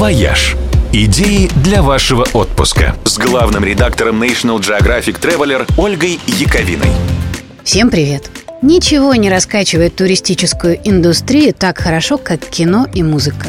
«Вояж». Идеи для вашего отпуска с главным редактором National Geographic Traveler Ольгой Яковиной. Всем привет! Ничего не раскачивает туристическую индустрию так хорошо, как кино и музыка.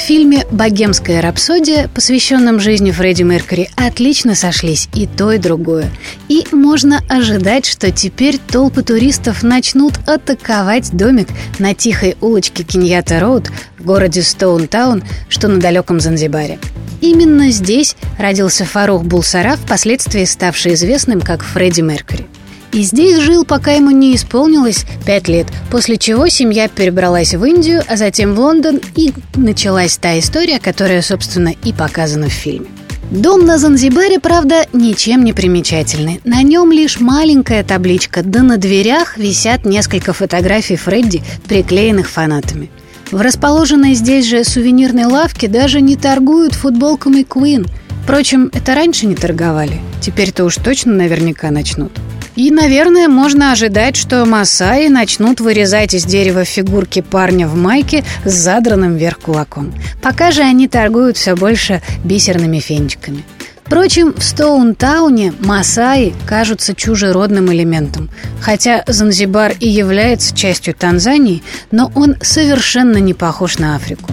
В фильме «Богемская рапсодия», посвященном жизни Фредди Меркьюри, отлично сошлись и то, и другое. И можно ожидать, что теперь толпы туристов начнут атаковать домик на тихой улочке Киньята-Роуд в городе Стоунтаун, что на далеком Занзибаре. Именно здесь родился Фарух Булсара, впоследствии ставший известным как Фредди Меркьюри. И здесь жил, пока ему не исполнилось пять лет, после чего семья перебралась в Индию, а затем в Лондон, и началась та история, которая, собственно, и показана в фильме. Дом на Занзибаре, правда, ничем не примечательный. На нем лишь маленькая табличка, да на дверях висят несколько фотографий Фредди, приклеенных фанатами. В расположенной здесь же сувенирной лавке даже не торгуют футболками Queen. Впрочем, это раньше не торговали. Теперь-то уж точно наверняка начнут. И, наверное, можно ожидать, что масаи начнут вырезать из дерева фигурки парня в майке с задранным вверх кулаком. Пока же они торгуют все больше бисерными фенчиками. Впрочем, в Стоунтауне масаи кажутся чужеродным элементом. Хотя Занзибар и является частью Танзании, но он совершенно не похож на Африку.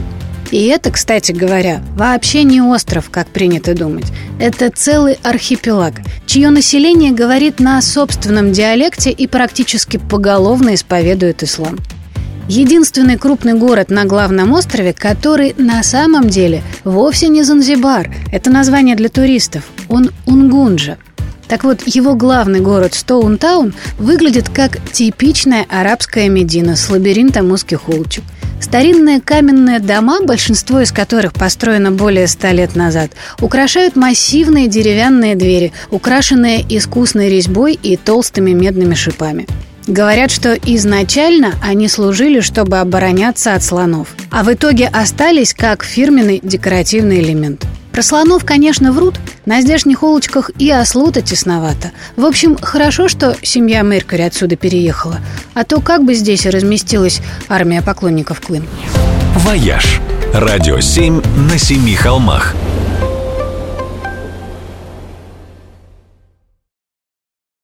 И это, кстати говоря, вообще не остров, как принято думать. Это целый архипелаг, чье население говорит на собственном диалекте и практически поголовно исповедует ислам. Единственный крупный город на главном острове, который на самом деле вовсе не Занзибар. Это название для туристов. Он Унгунджа. Так вот, его главный город Стоунтаун выглядит как типичная арабская медина с лабиринтом узких улочек – Старинные каменные дома, большинство из которых построено более ста лет назад, украшают массивные деревянные двери, украшенные искусной резьбой и толстыми медными шипами. Говорят, что изначально они служили, чтобы обороняться от слонов, а в итоге остались как фирменный декоративный элемент – про слонов, конечно, врут. На здешних улочках и ослу-то тесновато. В общем, хорошо, что семья Меркьюри отсюда переехала. А то как бы здесь разместилась армия поклонников Queen. «Вояж» – радио 7 на семи холмах –